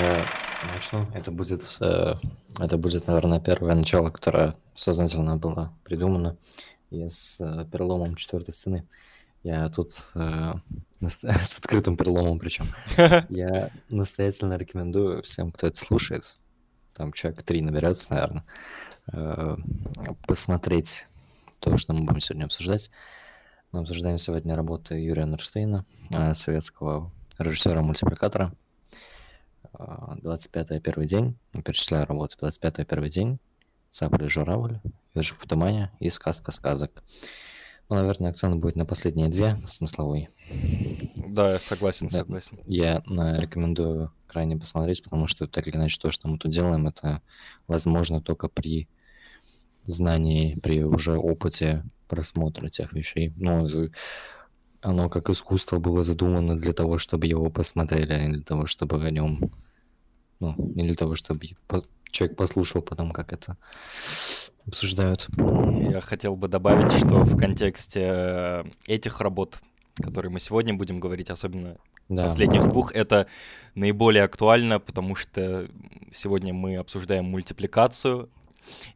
я начну. Это будет, э, это будет, наверное, первое начало, которое сознательно было придумано и с э, переломом четвертой стены. Я тут э, с открытым переломом причем. Я настоятельно рекомендую всем, кто это слушает, там человек три наберется, наверное, посмотреть то, что мы будем сегодня обсуждать. Мы обсуждаем сегодня работы Юрия Нурштейна, советского режиссера-мультипликатора. 25 первый день, перечисляю работы, 25 первый день, Цапля и журавль, Ежик в тумане и сказка сказок. Ну, наверное, акцент будет на последние две, смысловой. Да, я согласен, да, согласен. Я на, рекомендую крайне посмотреть, потому что так или иначе то, что мы тут делаем, это возможно только при знании, при уже опыте просмотра тех вещей. Ну, оно как искусство было задумано для того, чтобы его посмотрели, а не для того, чтобы о нем, ну, не для того, чтобы человек послушал потом, как это обсуждают. Я хотел бы добавить, что в контексте э, этих работ, которые мы сегодня будем говорить, особенно да. последних двух, это наиболее актуально, потому что сегодня мы обсуждаем мультипликацию,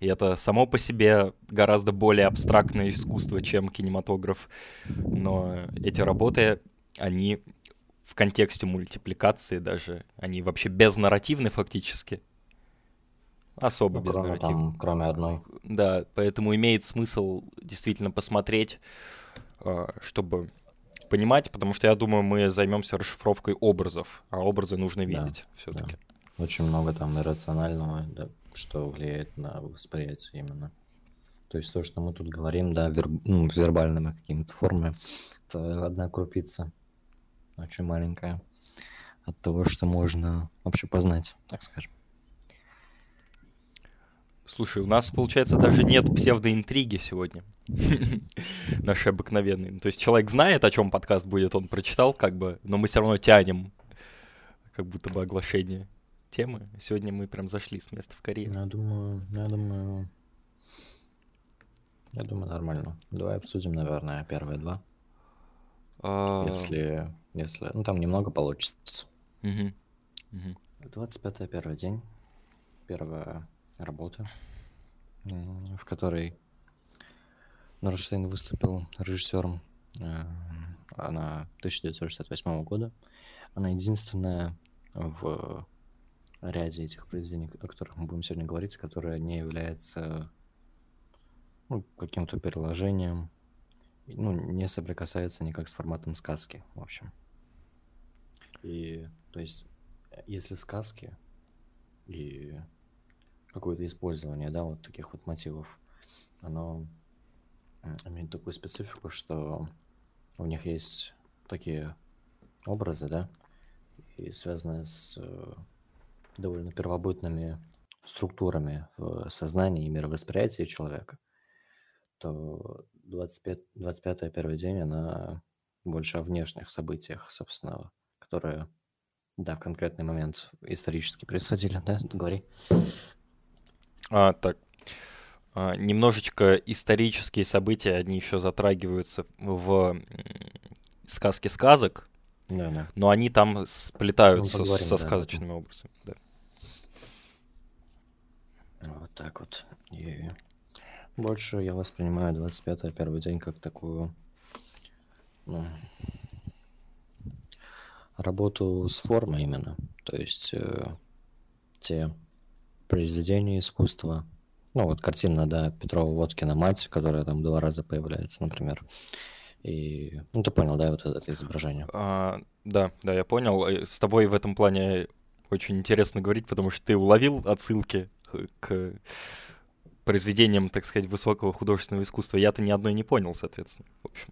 и это само по себе гораздо более абстрактное искусство, чем кинематограф. Но эти работы, они в контексте мультипликации даже, они вообще безнарративны фактически. Особо ну, кроме, безнарративны. Там, кроме одной. Да, поэтому имеет смысл действительно посмотреть, а, чтобы понимать, потому что я думаю, мы займемся расшифровкой образов, а образы нужно видеть да, все-таки. Да. Очень много там иррационального, да, что влияет на восприятие именно. То есть то, что мы тут говорим, да, вер... ну, вербальными какими-то формами, это одна крупица, очень маленькая, от того, что можно вообще познать, так скажем. Слушай, у нас, получается, даже нет псевдоинтриги сегодня. Наши обыкновенные. Ну, то есть человек знает, о чем подкаст будет, он прочитал, как бы, но мы все равно тянем как будто бы оглашение темы. Сегодня мы прям зашли с места в Корею. Я думаю, я думаю, я думаю, нормально. Давай обсудим, наверное, первые два. А... Если, если, ну там немного получится. Угу. Угу. 25 первый день, первая работа, в которой Норштейн выступил режиссером. Э, она 1968 года. Она единственная в ряде этих произведений, о которых мы будем сегодня говорить, которое не является ну, каким-то переложением, ну, не соприкасается никак с форматом сказки, в общем. И, то есть, если сказки и какое-то использование, да, вот таких вот мотивов, оно имеет такую специфику, что у них есть такие образы, да, и связанные с довольно первобытными структурами в сознании и мировосприятии человека, то 25, 25 первый день, она больше о внешних событиях, собственно, которые, да, в конкретный момент исторически происходили, да, говори. А, так, а, немножечко исторические события, они еще затрагиваются в сказке сказок, да, да. но они там сплетаются ну, со да, сказочными да. образами. Да. Вот так вот. И больше я воспринимаю 25-й первый день как такую ну, работу с формой именно. То есть э, те произведения искусства, ну вот картина, да, Петрова Водкина «Мать», которая там два раза появляется, например. И, ну ты понял, да, вот это, изображение? А, да, да, я понял. Э, с тобой в этом плане очень интересно говорить, потому что ты уловил отсылки к произведениям, так сказать, высокого художественного искусства. Я-то ни одной не понял, соответственно, в общем.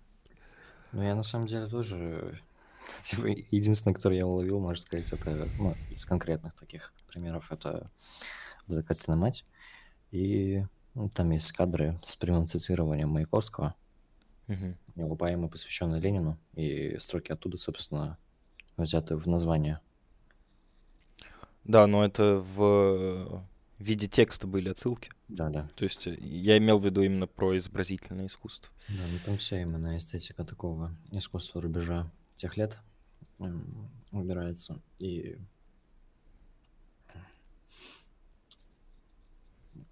Ну, я на самом деле тоже... Типа, единственное, которое я уловил, можно сказать, это ну, из конкретных таких примеров, это вот картина «Мать». И ну, там есть кадры с прямым цитированием Маяковского. Угу. Его поэмы, посвященные Ленину, и строки оттуда, собственно, взяты в название. Да, но это в в виде текста были отсылки. Да, да. То есть э, я имел в виду именно про изобразительное искусство. Да, ну там вся именно эстетика такого искусства рубежа тех лет убирается. И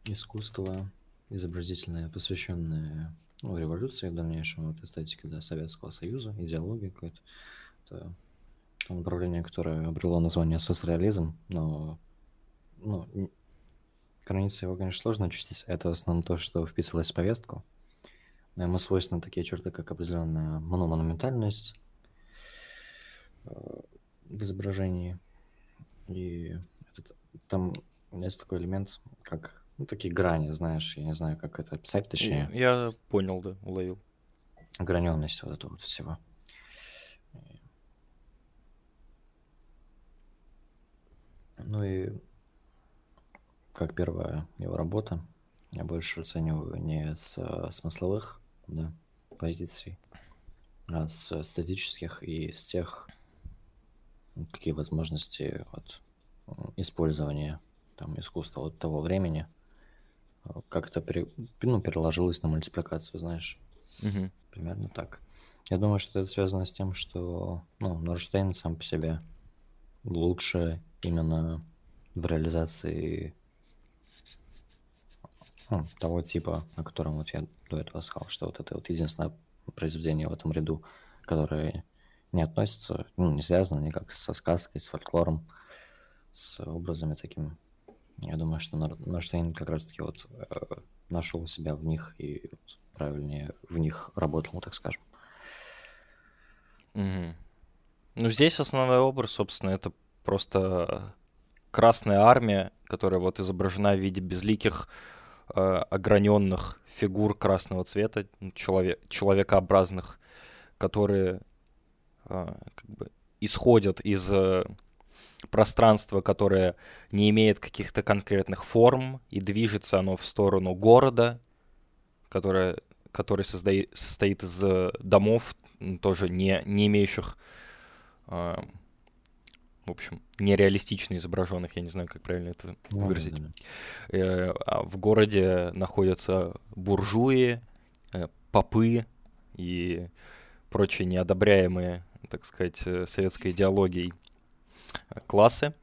искусство изобразительное, посвященное ну, революции в дальнейшем, вот эстетике да, Советского Союза, идеологии какой-то. Это направление, которое обрело название соцреализм, но ну, границы его, конечно, сложно очистить. Это в основном то, что вписывалось в повестку. Но ему свойственны такие черты, как определенная монументальность э, в изображении. И этот, там есть такой элемент, как ну, такие грани, знаешь, я не знаю, как это описать, точнее. Я понял, да, уловил. Граненность вот этого вот всего. Ну и как первая его работа, я больше оцениваю не с э, смысловых да, позиций, а с эстетических и с тех, какие возможности вот, использования там, искусства от того времени – как-то пере, ну, переложилось на мультипликацию, знаешь. Угу. Примерно так. Я думаю, что это связано с тем, что ну, Норштейн сам по себе лучше именно в реализации ну, того типа, о котором вот я до этого сказал, что вот это вот единственное произведение в этом ряду, которое не относится, ну, не связано никак со сказкой, с фольклором, с образами такими я думаю, что Норштейн как раз-таки вот э, нашел себя в них и вот правильнее в них работал, так скажем. Угу. Ну, здесь основной образ, собственно, это просто Красная Армия, которая вот изображена в виде безликих э, ограненных фигур красного цвета, человек, человекообразных, которые э, как бы исходят из э, пространство, которое не имеет каких-то конкретных форм, и движется оно в сторону города, которое, который создает, состоит из э, домов, тоже не, не имеющих, в общем, нереалистично изображенных, я не знаю, как правильно это выразить. Э, а в городе находятся буржуи, э, попы и прочие неодобряемые, так сказать, э, советской идеологией классы,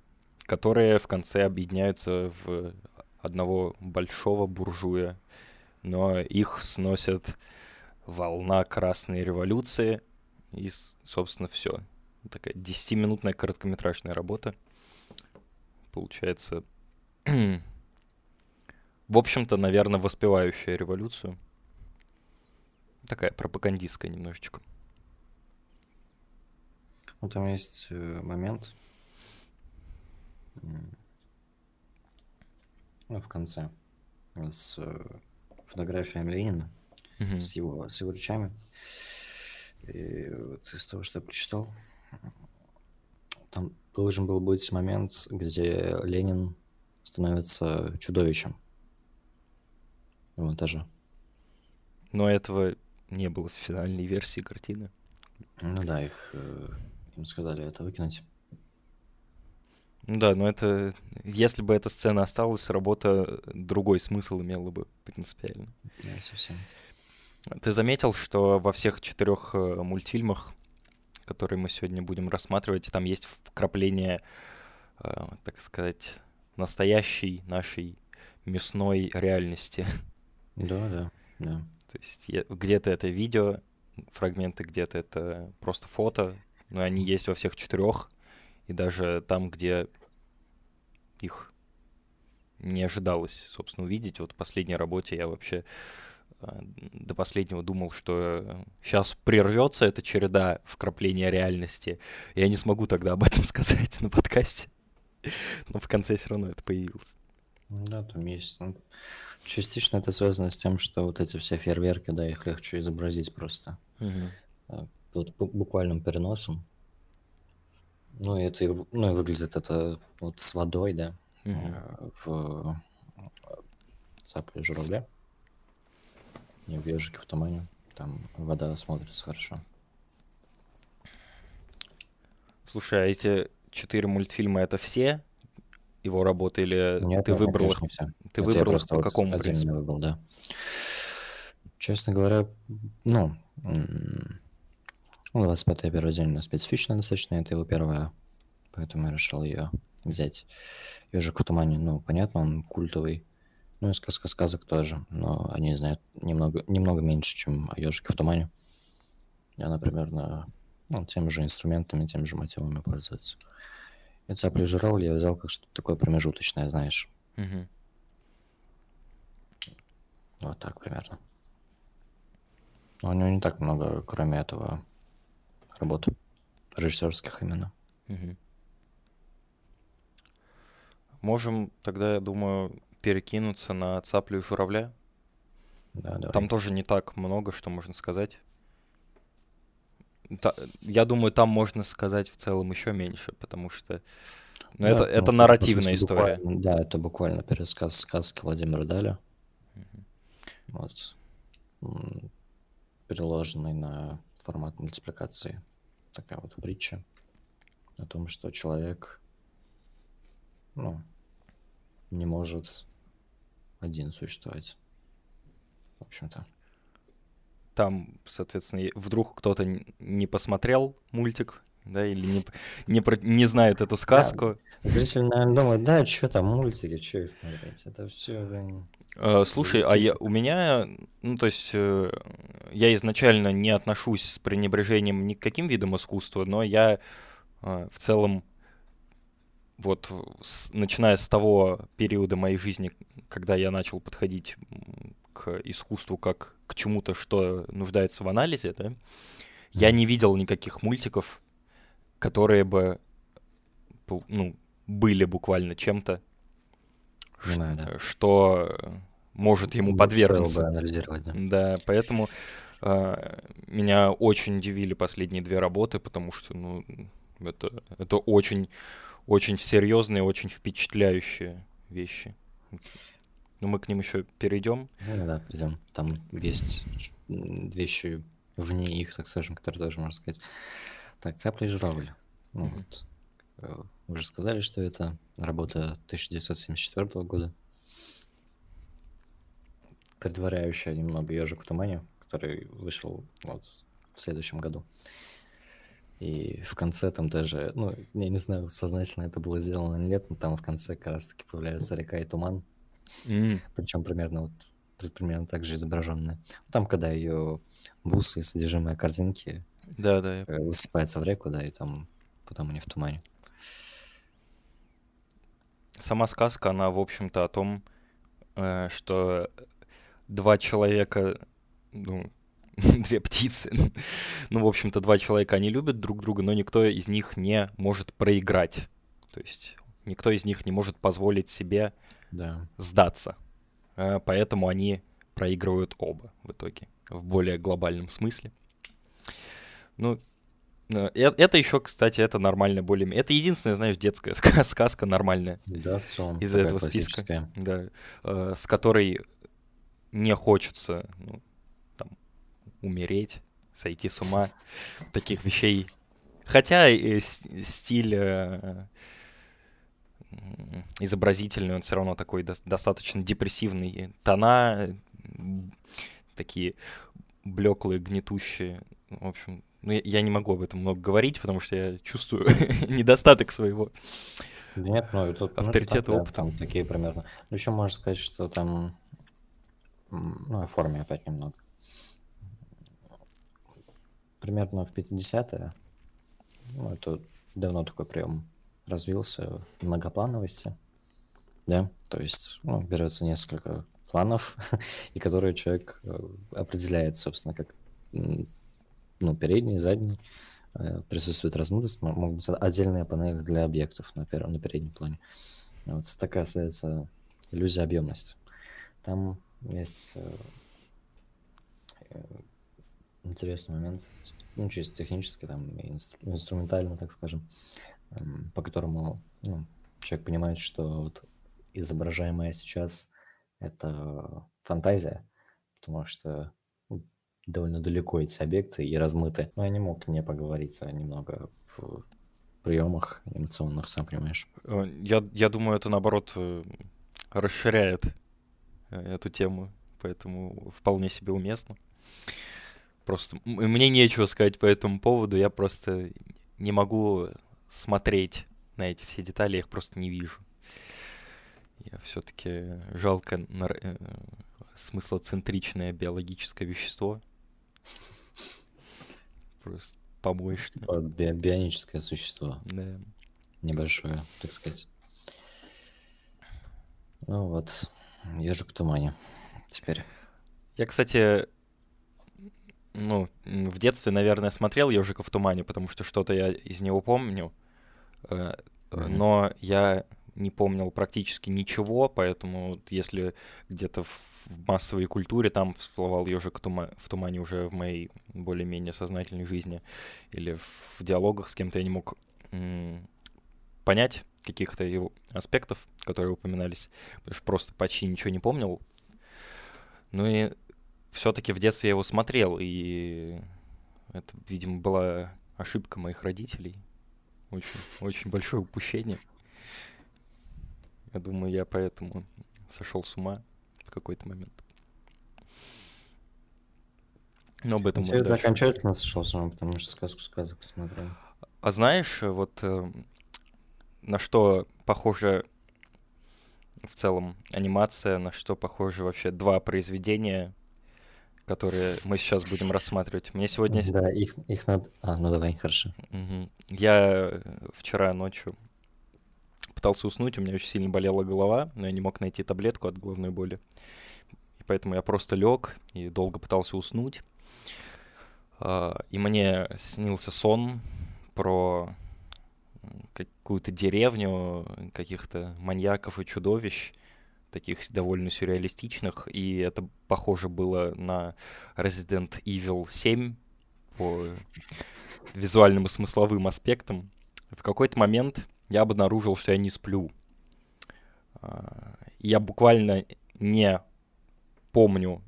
которые в конце объединяются в одного большого буржуя, но их сносит волна Красной революции, и, собственно, все. Такая 10-минутная короткометражная работа. Получается, в общем-то, наверное, воспевающая революцию. Такая пропагандистская немножечко. Ну, там есть э, момент, ну, в конце с э, фотографиями Ленина, угу. с, его, с его речами. И вот из того, что я прочитал, там должен был быть момент, где Ленин становится чудовищем в монтаже. Но этого не было в финальной версии картины. Ну да, их э, им сказали это выкинуть. Ну да, но это... Если бы эта сцена осталась, работа другой смысл имела бы принципиально. Да, совсем. Ты заметил, что во всех четырех э, мультфильмах, которые мы сегодня будем рассматривать, там есть вкрапление, э, так сказать, настоящей нашей мясной реальности. Да, да, да. То есть где-то это видео, фрагменты, где-то это просто фото, но они есть во всех четырех, и даже там, где их не ожидалось, собственно, увидеть. Вот в последней работе я вообще до последнего думал, что сейчас прервется эта череда вкрапления реальности. Я не смогу тогда об этом сказать на подкасте. Но в конце все равно это появилось. Да, там есть. Ну, частично это связано с тем, что вот эти все фейерверки, да, их легче изобразить просто. Угу. Вот буквальным переносом. Ну, это и, ну, и выглядит это вот с водой, да, mm-hmm. в цапле журавля и в ежике в тумане. Там вода смотрится хорошо. Слушай, а эти четыре мультфильма это все его работы или Нет, ты выбрал? Конечно, все. Ты это выбрал по вот какому принципу? выбрал, да. Честно говоря, ну, ну, 25-я первая день специфичная достаточно, это его первая, поэтому я решил ее взять. Ежик в тумане, ну, понятно, он культовый, Ну и сказка сказок тоже, но они знают немного, немного меньше, чем ежики в тумане. Она примерно ну, теми же инструментами, теми же мотивами пользуется. И цапли журавль я взял как что-то такое промежуточное, знаешь. Угу. Вот так примерно. Но у него не так много, кроме этого, работ режиссерских именно. Угу. Можем тогда, я думаю, перекинуться на цаплю и журавля. Да, давай. Там тоже не так много, что можно сказать. Та, я думаю, там можно сказать в целом еще меньше, потому что ну, да, это, это нарративная история. Да, это буквально пересказ сказки Владимира Даля. Угу. Вот. Переложенный на формат мультипликации. Такая вот притча о том, что человек ну, не может один существовать. В общем-то. Там, соответственно, вдруг кто-то не посмотрел мультик, да, или не, не, про, не знает эту сказку. Да. Зритель, наверное, думает, да, что там мультики, что их смотреть, это все... Uh, слушай, а я, у меня, ну, то есть, uh, я изначально не отношусь с пренебрежением ни к каким видам искусства, но я uh, в целом вот с, начиная с того периода моей жизни, когда я начал подходить к искусству как к чему-то, что нуждается в анализе, да, я не видел никаких мультиков, которые бы ну, были буквально чем-то, Понимаю, да. что может ему не подвергнуться. да. да, поэтому э, меня очень удивили последние две работы, потому что ну, это, это очень очень серьезные, очень впечатляющие вещи. Но мы к ним еще перейдем. Ну да, перейдем. Там есть вещи вне их, так скажем, которые тоже можно сказать. Так, цапля и журавль. Ну, mm-hmm. вот. Э, вы уже сказали, что это работа 1974 года, предваряющая немного ежик в тумане, который вышел вот в следующем году. И в конце там даже, ну, я не знаю, сознательно это было сделано или нет, но там в конце как раз-таки появляются река и туман. Mm. Причем примерно вот примерно так же изображенная. Там, когда ее бусы и содержимое корзинки да, да, я... Э, высыпается в реку, да, и там потом они в тумане. Сама сказка, она, в общем-то, о том, э, что два человека, ну, две птицы. ну, в общем-то, два человека, они любят друг друга, но никто из них не может проиграть. То есть никто из них не может позволить себе да. сдаться. А, поэтому они проигрывают оба в итоге, в более глобальном смысле. Ну, э, э, это еще, кстати, это нормально более... Это единственная, знаешь, детская сказка нормальная. Да, в целом. Из этого списка. Да, э, с которой не хочется ну, умереть, сойти с ума, таких вещей. Хотя э, стиль э, изобразительный, он все равно такой до- достаточно депрессивный. Тона такие блеклые, гнетущие. В общем, ну, я, я не могу об этом много говорить, потому что я чувствую недостаток своего Нет, ну, тут, авторитета, ну, опыта. Там такие примерно. Ну, еще можно сказать, что там, ну, о форме опять немного примерно в 50-е, ну, это давно такой прием развился многоплановости, да, то есть ну, берется несколько планов, и которые человек э, определяет, собственно, как ну, передний, задний, э, присутствует размытость, могут быть отдельные панели для объектов на, первом, на переднем плане. Вот такая остается иллюзия объемности. Там есть э, интересный момент, ну, чисто технически, там, инстру- инструментально, так скажем, эм, по которому ну, человек понимает, что вот изображаемое сейчас это фантазия, потому что ну, довольно далеко эти объекты и размыты. Но я не мог не поговорить немного в приемах анимационных, сам понимаешь. Э, я, я думаю, это наоборот э, расширяет э, эту тему, поэтому вполне себе уместно. Просто мне нечего сказать по этому поводу, я просто не могу смотреть на эти все детали, я их просто не вижу. Я все-таки жалко э, смыслоцентричное биологическое вещество. Просто побольше. Би- бионическое существо. Да. Небольшое, так сказать. Ну вот, ежик в тумане. Теперь. Я, кстати, ну, в детстве, наверное, смотрел «Ежика в тумане», потому что что-то я из него помню. Mm-hmm. Но я не помнил практически ничего, поэтому если где-то в массовой культуре там всплывал ежик в тумане уже в моей более-менее сознательной жизни или в диалогах с кем-то я не мог понять каких-то его аспектов, которые упоминались, потому что просто почти ничего не помнил. Ну и все-таки в детстве я его смотрел, и это, видимо, была ошибка моих родителей. Очень, очень большое упущение. Я думаю, я поэтому сошел с ума в какой-то момент. Но об этом мы дальше. окончательно сошел с ума, потому что сказку сказок посмотрел. А знаешь, вот э, на что похоже в целом анимация, на что похоже вообще два произведения, которые мы сейчас будем рассматривать. Мне сегодня... Да, их, их надо... А, ну давай, хорошо. Угу. Я вчера ночью пытался уснуть, у меня очень сильно болела голова, но я не мог найти таблетку от головной боли. И поэтому я просто лег и долго пытался уснуть. А, и мне снился сон про какую-то деревню, каких-то маньяков и чудовищ, таких довольно сюрреалистичных, и это похоже было на Resident Evil 7 по визуальным и смысловым аспектам. В какой-то момент я обнаружил, что я не сплю. А, я буквально не помню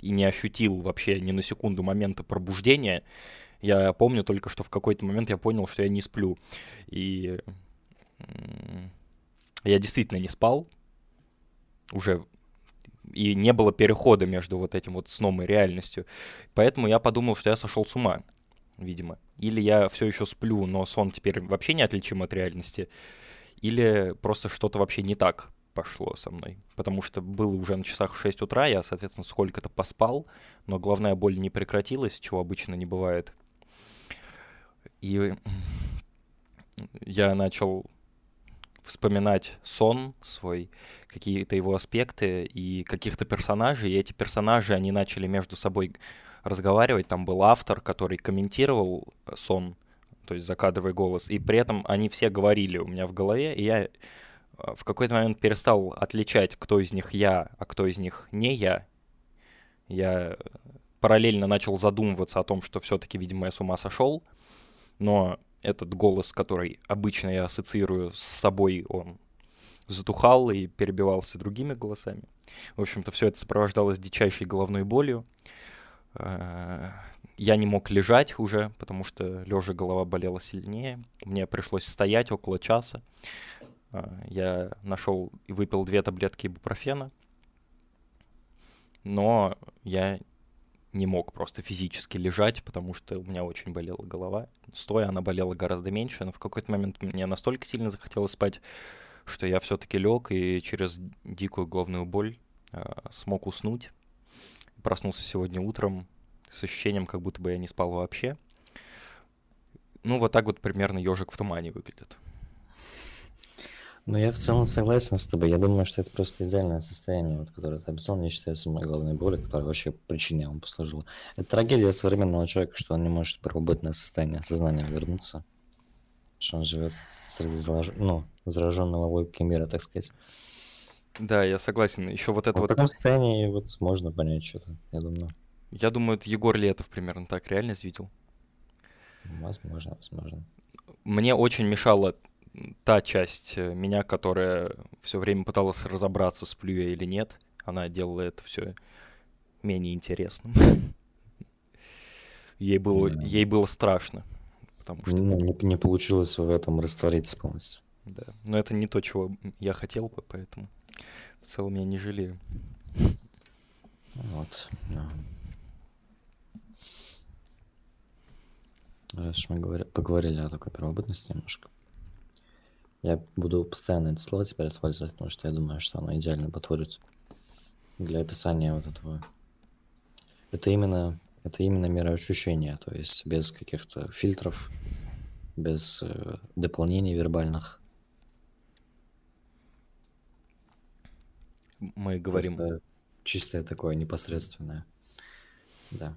и не ощутил вообще ни на секунду момента пробуждения. Я помню только, что в какой-то момент я понял, что я не сплю. И я действительно не спал уже и не было перехода между вот этим вот сном и реальностью. Поэтому я подумал, что я сошел с ума видимо. Или я все еще сплю, но сон теперь вообще не отличим от реальности, или просто что-то вообще не так пошло со мной. Потому что было уже на часах 6 утра, я, соответственно, сколько-то поспал, но головная боль не прекратилась, чего обычно не бывает. И я начал вспоминать сон свой, какие-то его аспекты и каких-то персонажей, и эти персонажи, они начали между собой разговаривать. Там был автор, который комментировал сон, то есть закадровый голос, и при этом они все говорили у меня в голове, и я э, в какой-то момент перестал отличать, кто из них я, а кто из них не я. Я параллельно начал задумываться о том, что все-таки, видимо, я с ума сошел, но этот голос, который обычно я ассоциирую с собой, он затухал и перебивался другими голосами. В общем-то, все это сопровождалось дичайшей головной болью. Э, я не мог лежать уже, потому что лежа голова болела сильнее. Мне пришлось стоять около часа. Э, я нашел и выпил две таблетки ибупрофена. Но я не мог просто физически лежать, потому что у меня очень болела голова. Стоя она болела гораздо меньше, но в какой-то момент мне настолько сильно захотелось спать, что я все-таки лег и через дикую головную боль э, смог уснуть. Проснулся сегодня утром с ощущением, как будто бы я не спал вообще. Ну, вот так вот примерно ежик в тумане выглядит. Ну, я в целом согласен с тобой. Я думаю, что это просто идеальное состояние, вот, которое ты описал, не считая самой главной боли, которая вообще причиной ему послужила. Это трагедия современного человека, что он не может в первобытное состояние сознания вернуться. Что он живет среди ну, зараженного логикой мира, так сказать. Да, я согласен. Еще вот это вот... В таком состоянии вот можно понять что-то, я думаю. Я думаю, это Егор Летов примерно так реально видел. Возможно, возможно. Мне очень мешала та часть э, меня, которая все время пыталась разобраться, сплю я или нет. Она делала это все менее интересным. Ей было, yeah. ей было страшно. Потому что... Ну, не, не получилось в этом раствориться полностью. Да. Но это не то, чего я хотел бы, поэтому в целом я не жалею. Вот. Да. Раз мы говоря, поговорили о такой первобытности немножко. Я буду постоянно это слово теперь использовать, потому что я думаю, что оно идеально подходит для описания вот этого. Это именно, это именно мироощущение, то есть без каких-то фильтров, без э, дополнений вербальных. Мы говорим... Просто чистое такое непосредственное. Да.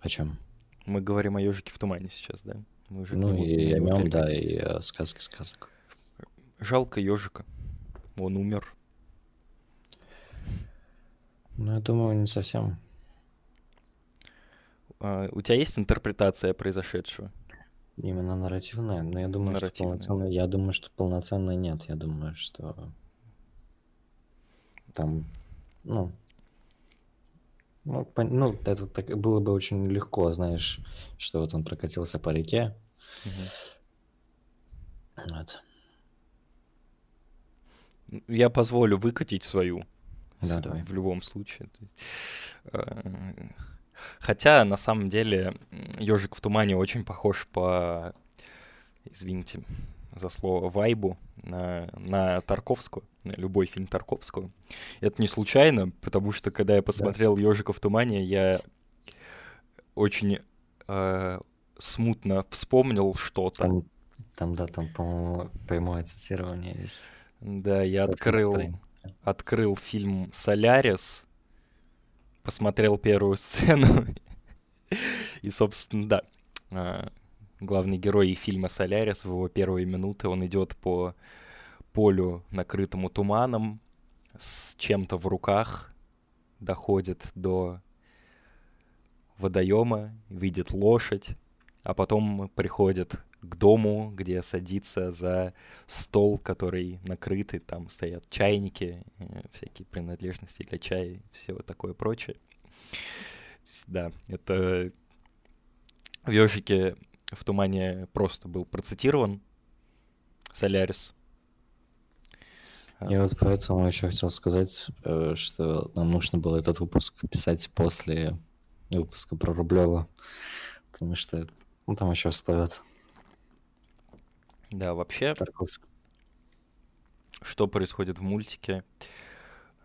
О чем? Мы говорим о ежике в тумане сейчас, да? Мы уже ну и о нем, да, и о сказке сказок. Жалко ежика. Он умер. Ну, я думаю, не совсем. А, у тебя есть интерпретация произошедшего? Именно нарративная, но я думаю, что полноценно, я думаю, что полноценно нет. Я думаю, что там, ну, ну, по, ну это так, было бы очень легко, знаешь, что вот он прокатился по реке. Угу. Вот. Я позволю выкатить свою. Да, давай. В любом случае. Э, хотя, на самом деле, ежик в тумане очень похож по, извините за слово, вайбу на, на Тарковскую, на любой фильм Тарковского. Это не случайно, потому что, когда я посмотрел да. «Ежика в тумане», я очень э, смутно вспомнил что-то. Там, там, да, там, по-моему, прямое цитирование есть. Да, я открыл, открыл фильм «Солярис», посмотрел первую сцену, и, собственно, да, а, главный герой фильма «Солярис» в его первые минуты, он идет по полю, накрытому туманом, с чем-то в руках, доходит до водоема, видит лошадь, а потом приходит к дому, где садится за стол, который накрытый, там стоят чайники, э, всякие принадлежности для чая, все такое прочее. Да, это в ежике в тумане просто был процитирован Солярис. Я вот поэтому еще хотел сказать, э, что нам нужно было этот выпуск писать после выпуска про Рублева, потому что ну, там еще стоят да, вообще, Тарковск. что происходит в мультике,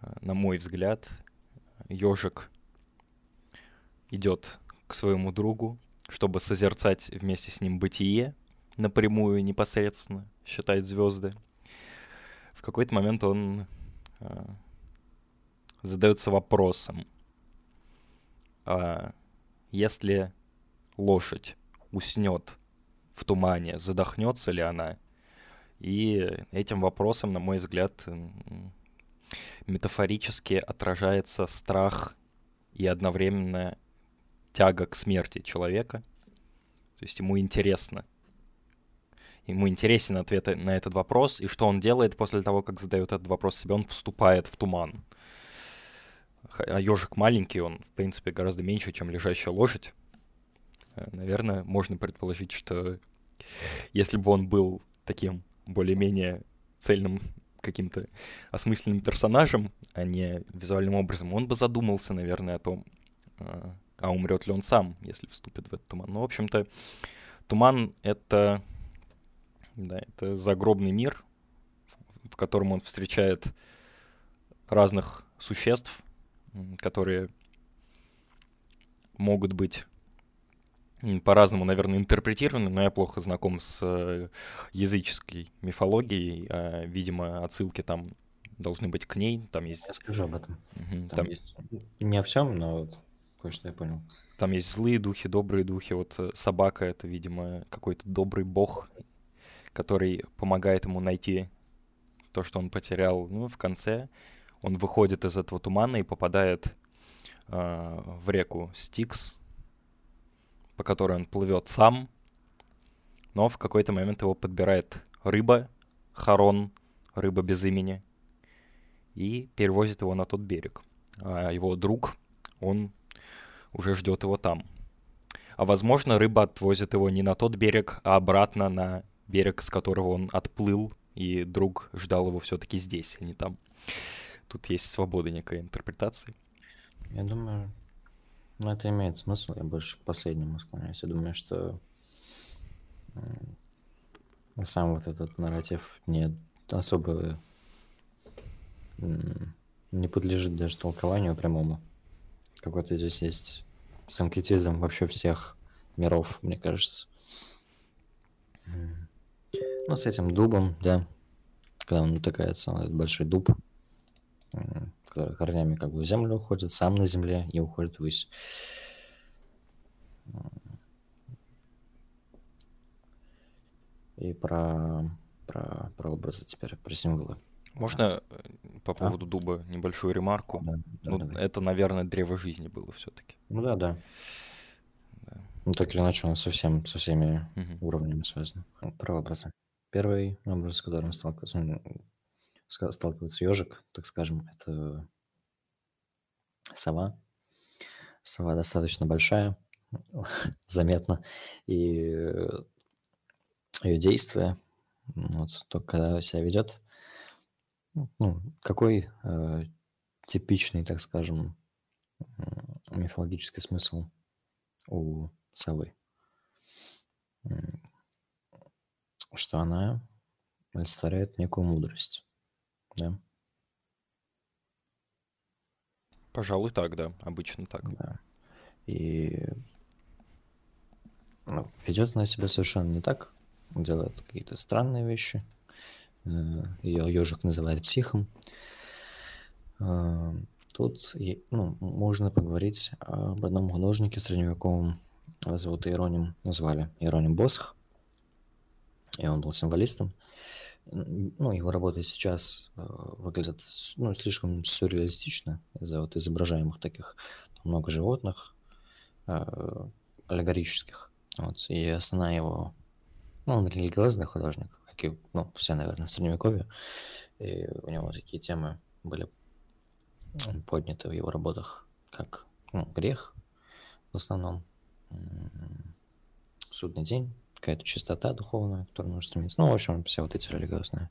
э, на мой взгляд, ежик идет к своему другу, чтобы созерцать вместе с ним бытие напрямую, непосредственно, считать звезды. В какой-то момент он э, задается вопросом, а если лошадь уснет в тумане, задохнется ли она. И этим вопросом, на мой взгляд, метафорически отражается страх и одновременно тяга к смерти человека. То есть ему интересно. Ему интересен ответ на этот вопрос, и что он делает после того, как задает этот вопрос себе, он вступает в туман. А ежик маленький, он, в принципе, гораздо меньше, чем лежащая лошадь. Э, наверное, можно предположить, что если бы он был таким более-менее цельным каким-то осмысленным персонажем, а не визуальным образом, он бы задумался, наверное, о том, э, а умрет ли он сам, если вступит в этот туман. Ну, в общем-то, туман — это, да, это загробный мир, в котором он встречает разных существ, которые могут быть по-разному, наверное, интерпретированы, но я плохо знаком с э, языческой мифологией. А, видимо, отсылки там должны быть к ней. Там есть... Я скажу об этом. Угу, там, там есть... Не о всем, но кое-что я понял. Там есть злые духи, добрые духи. Вот э, собака — это, видимо, какой-то добрый бог, который помогает ему найти то, что он потерял. Ну, в конце он выходит из этого тумана и попадает э, в реку Стикс, по которой он плывет сам, но в какой-то момент его подбирает рыба, Харон, рыба без имени, и перевозит его на тот берег. А его друг, он уже ждет его там. А возможно, рыба отвозит его не на тот берег, а обратно на берег, с которого он отплыл, и друг ждал его все-таки здесь, а не там. Тут есть свобода некой интерпретации. Я думаю, ну, это имеет смысл. Я больше к последнему склоняюсь. Я думаю, что Сам вот этот нарратив не особо не подлежит даже толкованию прямому. Какой-то здесь есть санкетизм вообще всех миров, мне кажется. Ну, с этим дубом, да, когда он натыкается на этот большой дуб, который корнями как бы в землю уходит, сам на земле и уходит ввысь. И про, про, про образы теперь, про символы. Можно по а? поводу а? дуба небольшую ремарку? Да, да, ну, да. Это, наверное, древо жизни было все-таки. Ну да, да. да. Ну так или иначе, он совсем со всеми угу. уровнями связан. Про образы. Первый образ, с которым сталкивается, сталкивается ежик, так скажем, это сова. Сова достаточно большая, заметно, и э, ее действия, вот, только когда себя ведет, ну, какой э, типичный, так скажем, мифологический смысл у совы? Что она олицетворяет некую мудрость, да? Пожалуй, так, да. Обычно так. Да. И ну, ведет она себя совершенно не так, делает какие-то странные вещи. Э, Ее ежик называет психом. Э, тут ну, можно поговорить об одном художнике средневековом, его зовут Иероним, назвали Иероним Босх, и он был символистом. Ну, его работы сейчас э, выглядят ну, слишком сюрреалистично из-за вот изображаемых таких много животных, аллегорических. Вот, и основная его ну, он религиозный художник, как и, ну, все, наверное, Средневековье. И у него такие темы были подняты в его работах, как ну, грех в основном, судный день, какая-то чистота духовная, которая нужно стремиться. Ну, в общем, все вот эти религиозные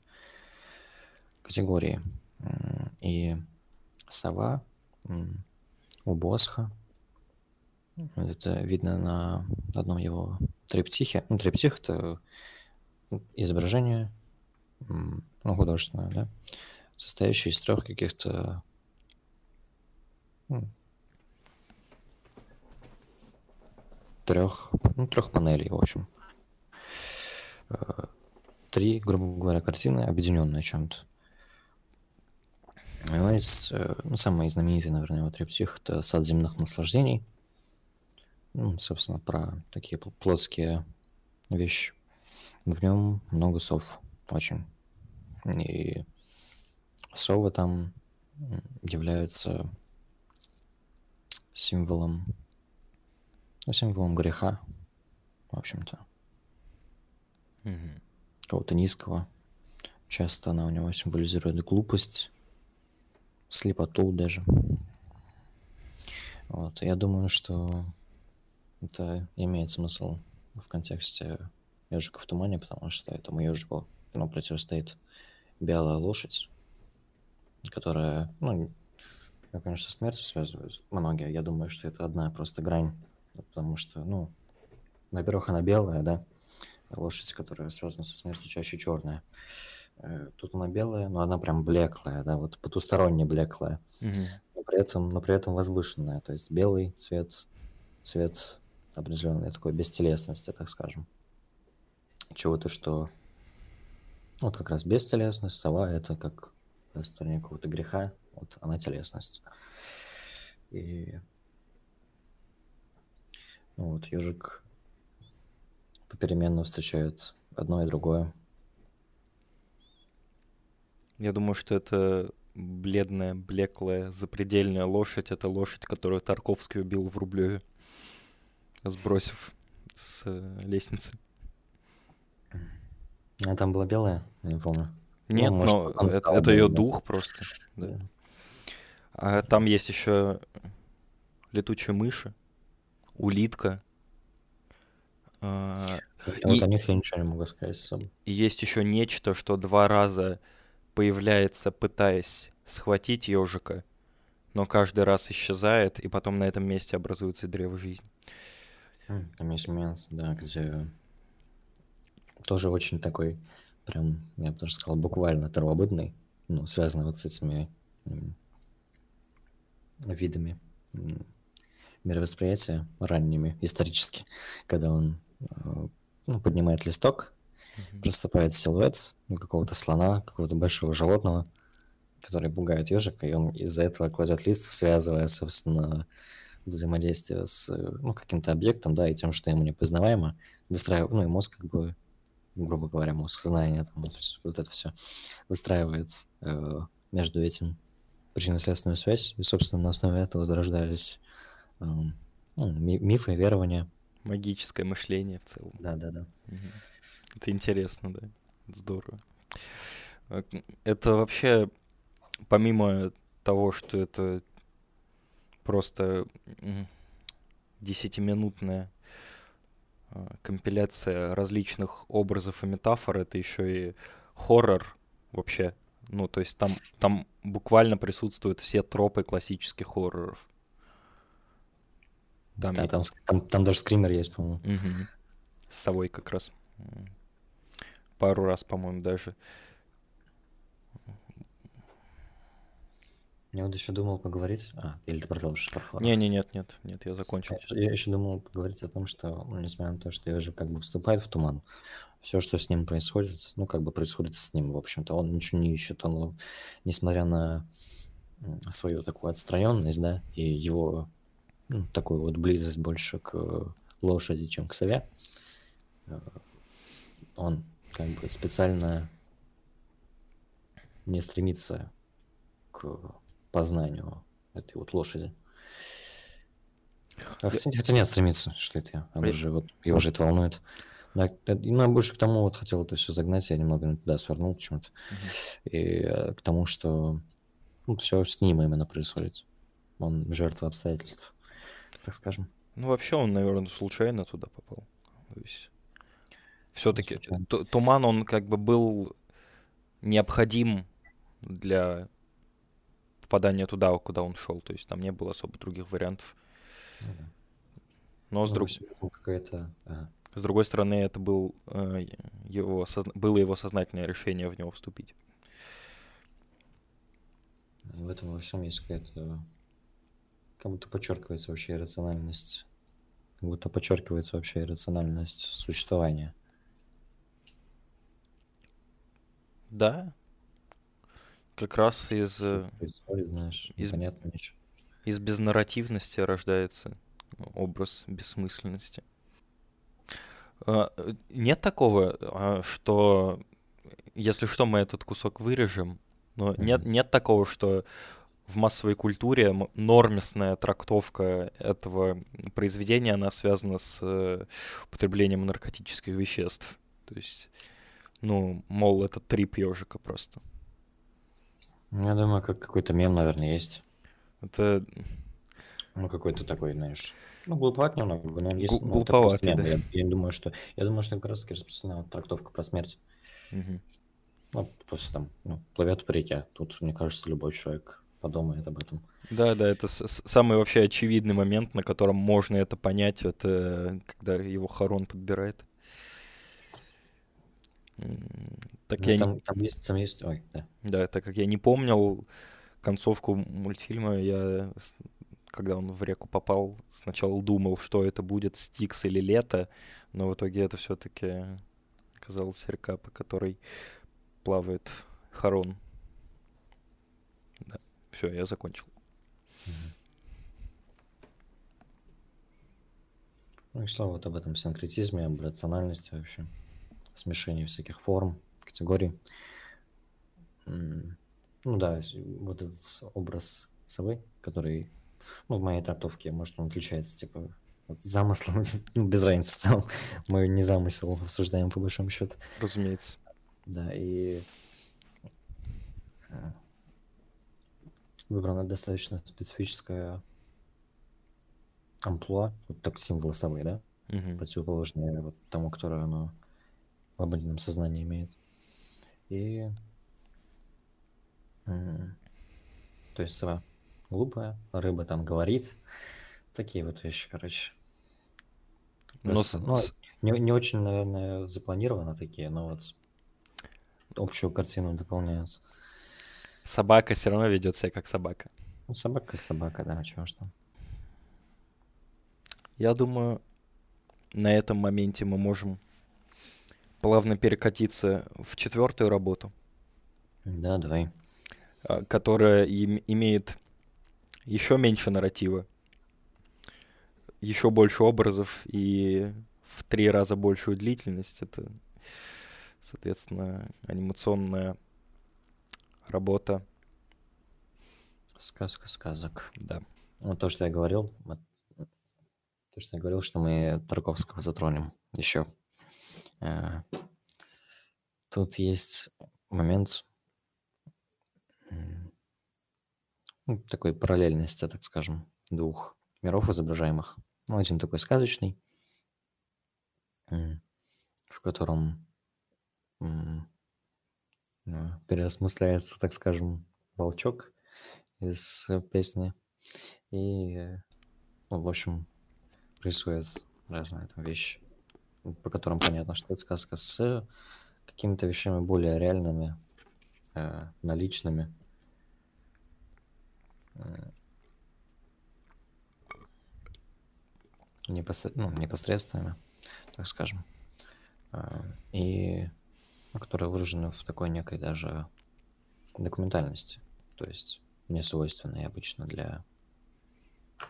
категории. И сова у Босха, это видно на одном его триптихе. Ну, триптих — это изображение, ну, художественное, да, состоящее из трех каких-то ну, трех, ну, трех панелей, в общем. Э, три, грубо говоря, картины, объединенные чем-то. Из, э, ну, самый знаменитый, наверное, его триптих — это «Сад земных наслаждений», ну, собственно, про такие плотские вещи. В нем много сов, очень. И совы там являются символом, ну, символом греха, в общем-то. Mm-hmm. Кого-то низкого. Часто она у него символизирует глупость, слепоту даже. Вот, я думаю, что это имеет смысл в контексте ежика в тумане, потому что этому ежику ну, противостоит белая лошадь, которая, ну, я, конечно, смертью связывают многие. Я думаю, что это одна просто грань, потому что, ну, во-первых, она белая, да, лошадь, которая связана со смертью, чаще черная. Э, тут она белая, но она прям блеклая, да, вот потусторонне блеклая, mm-hmm. но при этом, но при этом возвышенная, то есть белый цвет, цвет определенной такой бестелесности, так скажем. Чего-то, что... Вот как раз бестелесность, сова — это как состояние какого-то греха, вот она телесность. И ну, вот ежик попеременно встречает одно и другое. Я думаю, что это бледная, блеклая, запредельная лошадь. Это лошадь, которую Тарковский убил в Рублеве сбросив с э, лестницы. А там была белая? Я не помню. Нет, ну, может, но это, это ее дух просто. Да. А там есть еще летучая мыши, улитка. А, вот и, о них я ничего не могу сказать особо. И есть еще нечто, что два раза появляется, пытаясь схватить ежика, но каждый раз исчезает, и потом на этом месте образуется древо жизни. Там есть момент, да, где тоже очень такой, прям, я бы даже сказал, буквально первобытный, ну, связанный вот с этими видами мировосприятия ранними, исторически, когда он э, ну, поднимает листок, mm-hmm. проступает силуэт ну, какого-то слона, какого-то большого животного, который пугает ежика, и он из-за этого кладет лист, связывая, собственно, взаимодействие с ну, каким-то объектом, да, и тем, что ему непознаваемо, выстраивает, ну, и мозг как бы, грубо говоря, мозг, сознание, там, вот, это все выстраивает э, между этим причинно-следственную связь, и, собственно, на основе этого зарождались э, ну, мифы, верования. Магическое мышление в целом. Да, да, да. Это интересно, да. Здорово. А, это вообще, помимо того, что это просто десятиминутная компиляция различных образов и метафор, это еще и хоррор вообще. Ну, то есть там, там буквально присутствуют все тропы классических хорроров. Там, да, там, там, там даже скример есть, по-моему. Угу. С совой как раз. Пару раз, по-моему, даже. Я вот еще думал поговорить... А, или ты продолжишь про хоррор? Не, не, нет, нет, нет, я закончил. Я, я еще думал поговорить о том, что, ну, несмотря на то, что я уже как бы вступает в туман, все, что с ним происходит, ну, как бы происходит с ним, в общем-то. Он ничего не ищет, он, несмотря на свою такую отстраненность, да, и его ну, такую вот близость больше к лошади, чем к сове, э, он как бы специально не стремится к познанию этой вот лошади. А, хотя нет, стремится, что это я. Она же вот, его же это волнует. Да, ну, больше к тому вот хотел это все загнать, я немного туда свернул почему-то. И э, к тому, что ну, все с ним именно происходит. Он жертва обстоятельств, так скажем. Ну, вообще он, наверное, случайно туда попал. То есть все-таки туман, он как бы был необходим для попадания туда, куда он шел. То есть там не было особо других вариантов. Но с, ну, друг... какая-то... с другой стороны, это был, э, его, созна... было его сознательное решение в него вступить. В этом во всем есть какая-то... Как будто подчеркивается вообще иррациональность. Как будто подчеркивается вообще иррациональность существования. Да, как раз из... Э, знаешь, из, непонятно ничего. Из безнарративности рождается образ бессмысленности. А, нет такого, а, что если что, мы этот кусок вырежем, но mm-hmm. нет, нет такого, что в массовой культуре нормисная трактовка этого произведения, она связана с э, употреблением наркотических веществ. То есть, ну, мол, это трип ежика просто. Я думаю, как какой-то мем, наверное, есть. Это... Ну, какой-то такой, знаешь... Ну, глуповат немного, но он есть. Гл- ну, глуповатый, да. Я, я думаю, что... Я думаю, что как раз-таки распространена трактовка про смерть. Угу. Ну, просто там, ну, плывет по реке. Тут, мне кажется, любой человек подумает об этом. Да, да, это самый вообще очевидный момент, на котором можно это понять, это когда его Харон подбирает. Так ну, я там, не... там есть, там есть, ой, да. Да, так как я не помнил концовку мультфильма, я, когда он в реку попал, сначала думал, что это будет Стикс или Лето, но в итоге это все-таки оказалась река, по которой плавает Харон. Да, все, я закончил. Ну и что вот об этом синкретизме, об рациональности вообще смешение всяких форм, категорий. Ну да, вот этот образ совы, который, ну, в моей трактовке, может, он отличается, типа, от замысла, ну, без разницы в целом. Мы не замысел обсуждаем, по большому счету. Разумеется. Да, и э, выбрана достаточно специфическая амплуа, вот так символы совы, да? Угу. Противоположные вот тому, которое оно в обыденном сознании имеет. И... То есть сова глупая, рыба там говорит. Такие вот вещи, короче. Но с... ну, Не, не очень, наверное, запланировано такие, но вот общую картину дополняются. Собака все равно ведет себя как собака. Ну, собака как собака, да, чего там. Я думаю, на этом моменте мы можем плавно перекатиться в четвертую работу. Да, давай. А, которая им, имеет еще меньше нарратива, еще больше образов и в три раза большую длительность. Это, соответственно, анимационная работа. Сказка сказок. Да. Ну, то, что я говорил, то, что я говорил, что мы Тарковского затронем еще. Э, тут есть момент ну, такой параллельности, так скажем, двух миров изображаемых. Ну, один такой сказочный, в котором ну, переосмысляется, так скажем, волчок из песни. И, ну, в общем, происходят разные там вещи, по которым понятно, что это сказка с какими-то вещами более реальными, э, наличными. Э, непосред... ну, непосредственными, так скажем. Э, и ну, которые выражены в такой некой даже документальности, то есть не свойственной обычно для Да,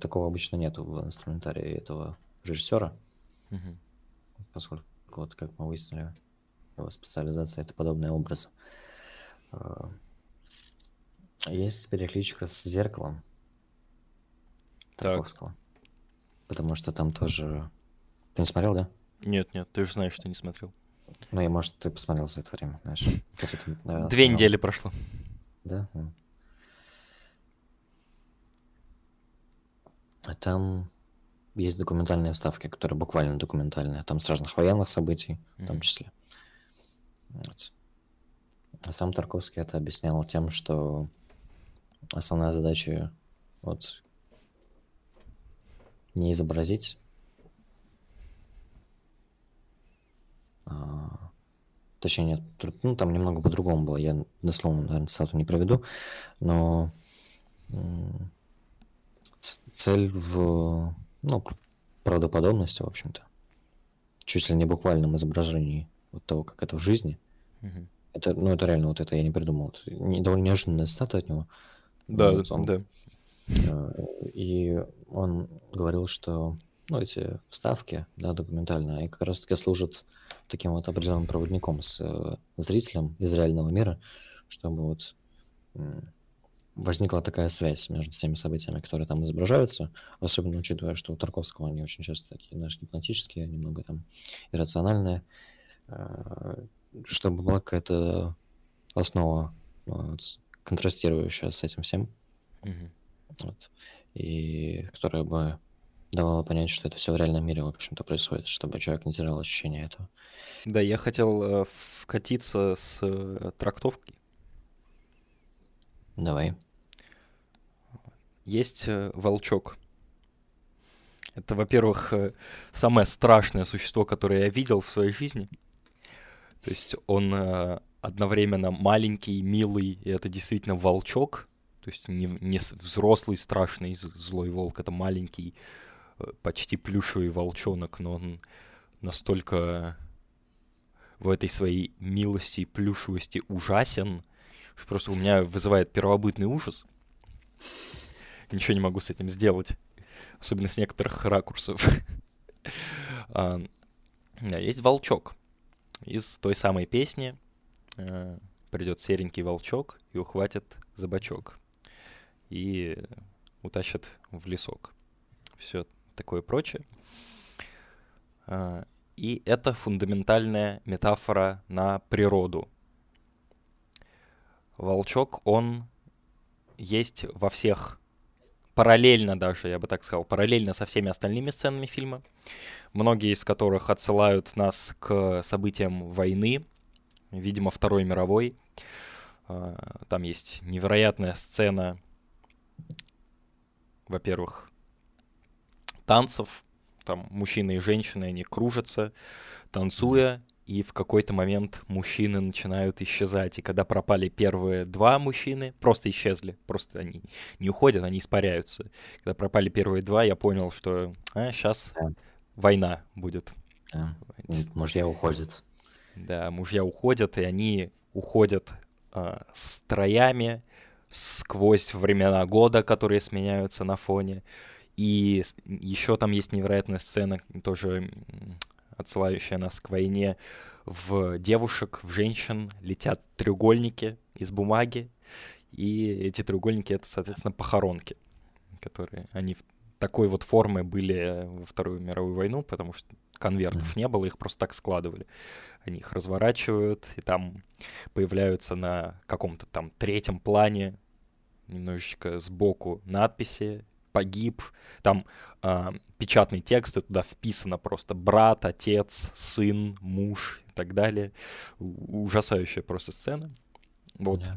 такого обычно нет в инструментарии этого режиссера, угу. поскольку, вот как мы выяснили, его специализация — это подобные образы. А, есть перекличка с зеркалом Тарковского. Потому что там тоже... Ты не смотрел, да? Нет, нет, ты же знаешь, что не смотрел. Ну и, может, ты посмотрел за это время, знаешь. Наверное, Две недели прошло. Да? А там есть документальные вставки, которые буквально документальные. Там с разных военных событий, в том числе. Вот. А сам Тарковский это объяснял тем, что основная задача вот не изобразить, а, точнее нет, ну там немного по-другому было, я дословно, наверное, цитату не проведу, но цель в ну, правдоподобности, в общем-то. Чуть ли не буквальном изображении вот того, как это в жизни. Угу. Это, ну, это реально вот это я не придумал. Это не, довольно неожиданная стата от него. Да, вот он, да. Э, и он говорил, что ну, эти вставки, да, документальные, они как раз-таки служат таким вот определенным проводником с э, зрителем из реального мира, чтобы вот возникла такая связь между теми событиями, которые там изображаются, особенно учитывая, что у Тарковского они очень часто такие, знаешь, гипнотические, немного там иррациональные, э, чтобы была какая-то основа вот, контрастирующая с этим всем, mm-hmm. вот, и которая бы давала понять, что это все в реальном мире, в общем-то, происходит, чтобы человек не терял ощущение этого. Да, я хотел э, вкатиться с э, трактовкой. Давай есть э, волчок. Это, во-первых, э, самое страшное существо, которое я видел в своей жизни. То есть он э, одновременно маленький, милый, и это действительно волчок. То есть не, не взрослый, страшный, злой волк, это маленький, почти плюшевый волчонок, но он настолько в этой своей милости и плюшевости ужасен, что просто у меня вызывает первобытный ужас ничего не могу с этим сделать. Особенно с некоторых ракурсов. а, есть волчок из той самой песни. А, придет серенький волчок и ухватит за бочок. И утащит в лесок. Все такое прочее. А, и это фундаментальная метафора на природу. Волчок, он есть во всех параллельно даже, я бы так сказал, параллельно со всеми остальными сценами фильма, многие из которых отсылают нас к событиям войны, видимо, Второй мировой. А, там есть невероятная сцена, во-первых, танцев, там мужчины и женщины, они кружатся, танцуя, и в какой-то момент мужчины начинают исчезать. И когда пропали первые два мужчины, просто исчезли, просто они не уходят, они испаряются. Когда пропали первые два, я понял, что а, сейчас да. война будет. Да. Мужья уходят. Да, мужья уходят, и они уходят э, строями сквозь времена года, которые сменяются на фоне. И еще там есть невероятная сцена, тоже отсылающая нас к войне. В девушек, в женщин летят треугольники из бумаги, и эти треугольники — это, соответственно, похоронки, которые они в такой вот формы были во Вторую мировую войну, потому что конвертов не было, их просто так складывали. Они их разворачивают, и там появляются на каком-то там третьем плане немножечко сбоку надписи погиб, там э, печатный текст, и туда вписано просто брат, отец, сын, муж и так далее. Ужасающая просто сцена. Вот. Yeah.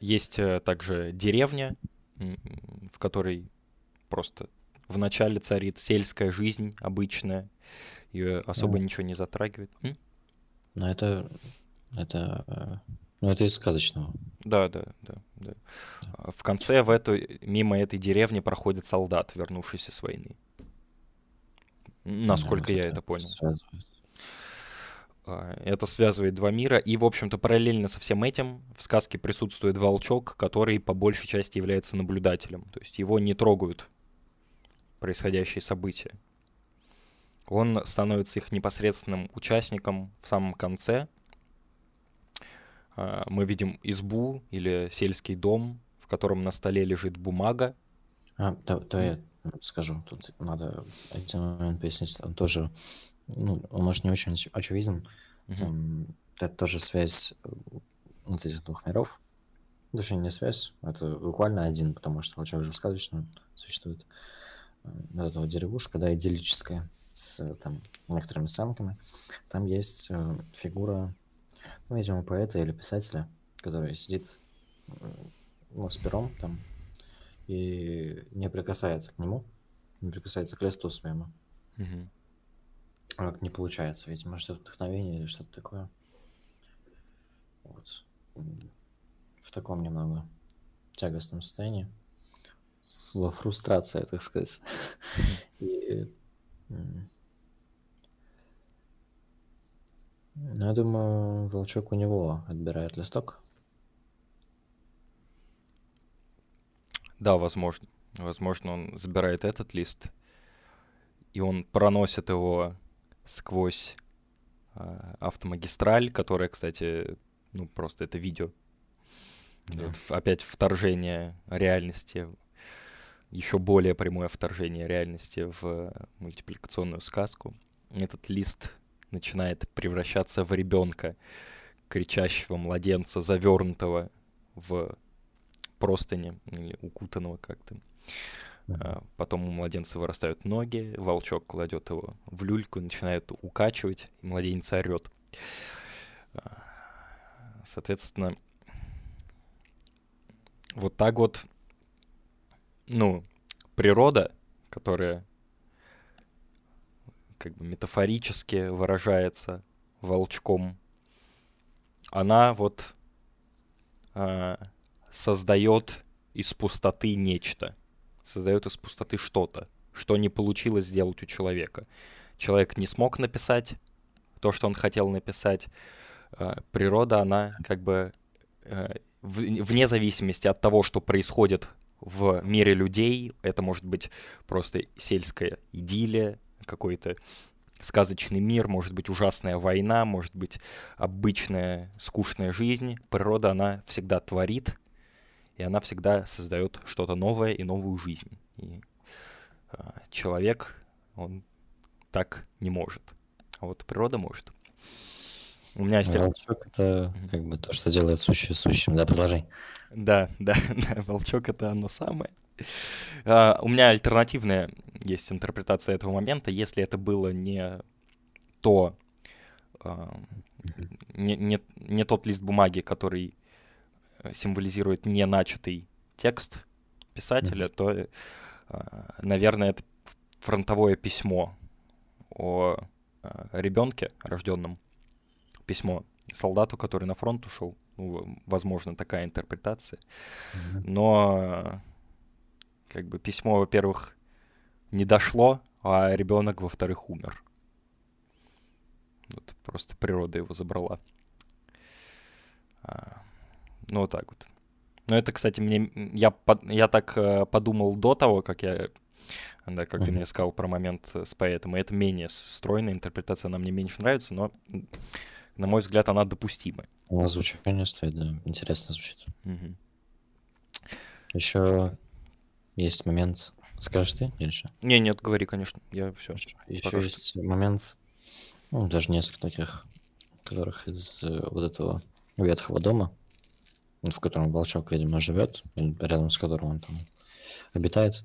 Есть э, также деревня, в которой просто в начале царит сельская жизнь обычная, ее особо yeah. ничего не затрагивает. М? Но это, это э, ну, это из сказочного. Да, да, да, да. В конце в эту, мимо этой деревни проходит солдат, вернувшийся с войны. Насколько да, я это понял. Связывает. А, это связывает два мира. И, в общем-то, параллельно со всем этим в сказке присутствует волчок, который по большей части является наблюдателем. То есть его не трогают происходящие события. Он становится их непосредственным участником в самом конце — а, мы видим избу или сельский дом, в котором на столе лежит бумага. А, то, то я скажу, тут надо один момент пояснить, он тоже, ну, он может не очень очевиден, угу. Там, это тоже связь э, вот этих двух миров, даже не связь, это буквально один, потому что волчок же сказочно существует. Э, вот эта вот деревушка, да, идиллическая, с там некоторыми самками. Там есть э, фигура ну, видимо, поэта или писателя, который сидит ну, с пером там и не прикасается к нему, не прикасается к листу своему. Угу. Как не получается, видимо, что-то вдохновение или что-то такое. Вот. В таком немного тягостном состоянии. Во фрустрации, так сказать. И ну, я думаю, волчок у него отбирает листок. Да, возможно. Возможно, он забирает этот лист, и он проносит его сквозь э, автомагистраль, которая, кстати, ну, просто это видео. Да. Вот, опять вторжение реальности, еще более прямое вторжение реальности в мультипликационную сказку. Этот лист начинает превращаться в ребенка, кричащего младенца, завернутого в простыни или укутанного как-то. Mm-hmm. Потом у младенца вырастают ноги, волчок кладет его в люльку, начинает укачивать, и младенец орет. А, соответственно, вот так вот, ну, природа, которая как бы метафорически выражается волчком, она вот э, создает из пустоты нечто, создает из пустоты что-то, что не получилось сделать у человека. Человек не смог написать то, что он хотел написать. Э, природа, она как бы э, в, вне зависимости от того, что происходит в мире людей, это может быть просто сельская идиллия, какой-то сказочный мир, может быть ужасная война, может быть обычная скучная жизнь. Природа, она всегда творит, и она всегда создает что-то новое и новую жизнь. И э, человек, он так не может. А вот природа может. У меня есть... Волчок — это как бы то, что делает сущее сущим. Да, продолжай. Да, да, да, волчок — это оно самое. Uh, у меня альтернативная есть интерпретация этого момента. Если это было не то, uh, не, не, не тот лист бумаги, который символизирует неначатый текст писателя, то, uh, наверное, это фронтовое письмо о ребенке рожденном, письмо солдату, который на фронт ушел. Ну, возможно, такая интерпретация. Но как бы письмо, во-первых, не дошло, а ребенок, во-вторых, умер. Вот просто природа его забрала. А, ну, вот так вот. Но это, кстати, мне я, под, я так э, подумал до того, как я да, как mm-hmm. ты мне сказал про момент с поэтом. И это менее стройная интерпретация, она мне меньше нравится, но, на мой взгляд, она допустимая. Ну, звучание стоит, да. Интересно звучит. Mm-hmm. Еще есть момент... Скажешь ты или что? Не, нет, говори, конечно. Я все. Еще есть что. момент, ну, даже несколько таких, которых из э, вот этого ветхого дома, в котором волчок, видимо, живет, рядом с которым он там обитает,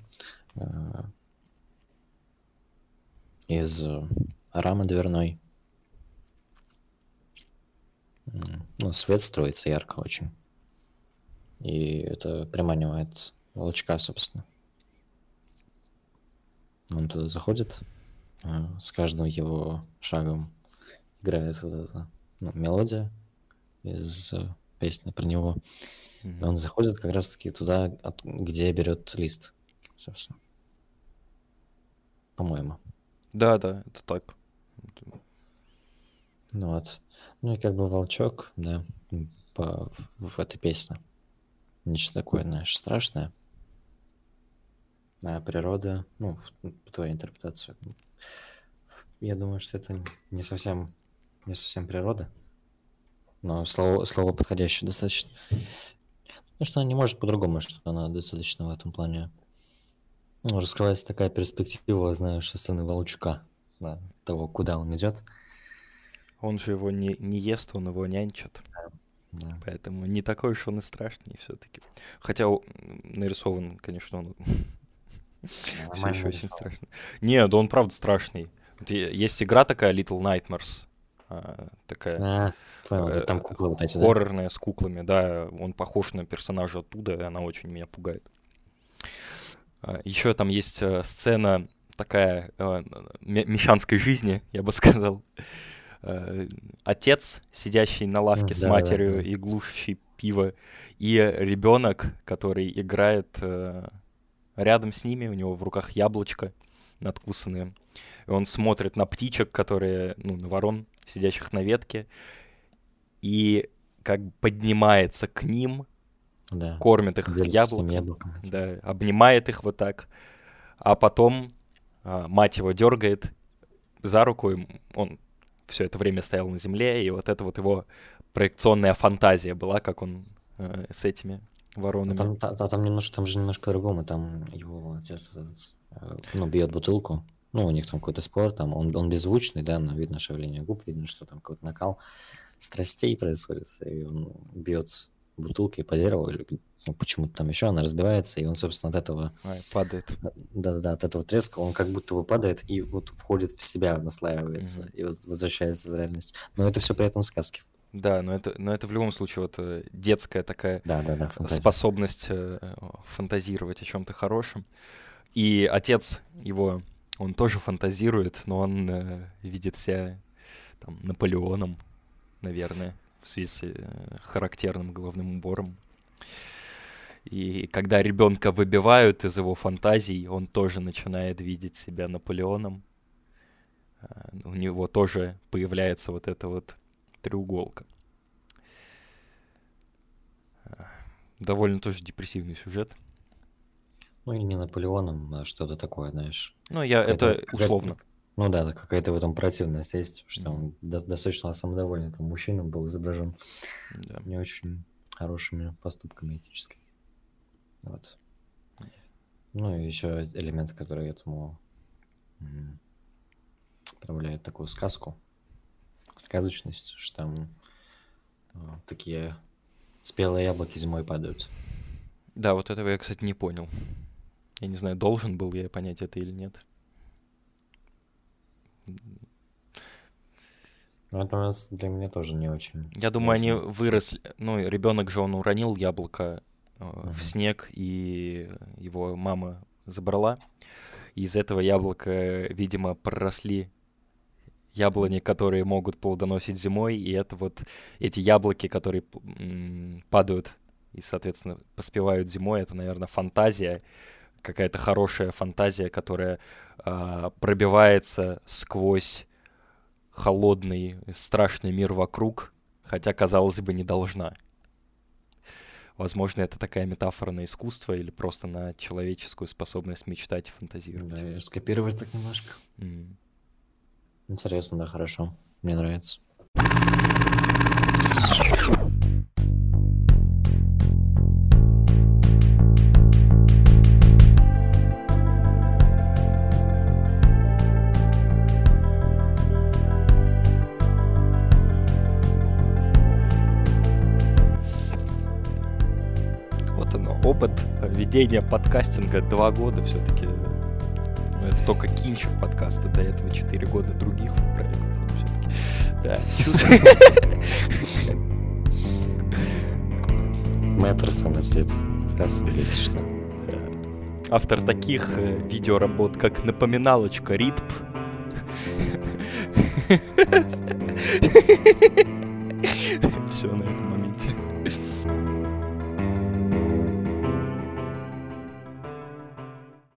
э, из рамы дверной. Ну, свет строится ярко очень. И это приманивает волчка, собственно. Он туда заходит, э, с каждым его шагом играет вот эта ну, мелодия из песни про него. Mm-hmm. Он заходит как раз-таки туда, от, где берет лист, собственно. По-моему. Да, да, это так. Ну вот. Ну и как бы волчок, да, по, в этой песне. Нечто такое, знаешь, страшное. А природа, ну, по твоей интерпретации, я думаю, что это не совсем, не совсем природа, но слово, слово подходящее достаточно. Ну, что она не может по-другому, что она достаточно в этом плане. Ну, раскрывается такая перспектива, знаешь, со стороны волчка, да, того, куда он идет. Он же его не, не ест, он его нянчит. Да. Да. Поэтому не такой уж он и страшный все-таки. Хотя нарисован, конечно, он все еще очень страшно. Не, да он правда страшный. Есть игра такая Little Nightmares. А, такая а, понял, э, там куклы вот эти, хоррорная с куклами, да, он похож на персонажа оттуда, и она очень меня пугает. А, еще там есть э, сцена такая э, мещанской жизни, я бы сказал. Отец, сидящий на лавке с матерью и глушащий пиво, и ребенок, который играет рядом с ними, у него в руках яблочко надкусанное. И он смотрит на птичек, которые, ну, на ворон, сидящих на ветке, и как поднимается к ним, да. кормит их яблоком, да, обнимает их вот так, а потом а, мать его дергает за руку, и он все это время стоял на земле, и вот это вот его проекционная фантазия была, как он э, с этими воронами. А там, та, там немножко, там же немножко по-другому, там его отец э, ну, бьет бутылку, ну, у них там какой-то спор, там он, он беззвучный, да, но видно шевеление губ, видно, что там какой-то накал страстей происходит, и он бьет бутылкой по дереву, или ну, почему-то там еще она разбивается, и он, собственно, от этого... Ой, падает. Да-да-да, от этого треска он как будто бы падает и вот входит в себя, наслаивается, mm-hmm. и вот возвращается в реальность. Но это все при этом сказки. Да, но это, но это в любом случае вот э, детская такая да, да, да, способность э, фантазировать о чем-то хорошем. И отец его, он тоже фантазирует, но он э, видит себя там Наполеоном, наверное, в связи с э, характерным головным убором. И когда ребенка выбивают из его фантазий, он тоже начинает видеть себя Наполеоном. Э, у него тоже появляется вот это вот треуголка. Довольно тоже депрессивный сюжет. Ну и не Наполеоном, а что-то такое, знаешь. Ну, я это условно. Ну да, какая-то в этом противность есть, что он достаточно самодовольный там мужчина был изображен да. не очень хорошими поступками этическими. Вот. Ну и еще элемент, который этому проявляет такую сказку, сказочность, что там а, такие спелые яблоки зимой падают. Да, вот этого я, кстати, не понял. Я не знаю, должен был я понять это или нет. Ну, это для меня тоже не очень. Я думаю, они выросли. Ну, ребенок же он уронил яблоко э, uh-huh. в снег, и его мама забрала. Из этого яблока, видимо, проросли яблони, которые могут плодоносить зимой, и это вот эти яблоки, которые падают и, соответственно, поспевают зимой, это, наверное, фантазия, какая-то хорошая фантазия, которая э, пробивается сквозь холодный, страшный мир вокруг, хотя, казалось бы, не должна. Возможно, это такая метафора на искусство или просто на человеческую способность мечтать и фантазировать. Да, скопировать так немножко. Mm. Интересно, да, хорошо. Мне нравится. Вот оно, опыт ведения подкастинга два года все-таки но это только Кинчев подкаста, до этого 4 года других проектов. Да, Мэтр самослед. Оказывается, что. Автор таких э, видеоработ, как напоминалочка РИТП. Все на этом.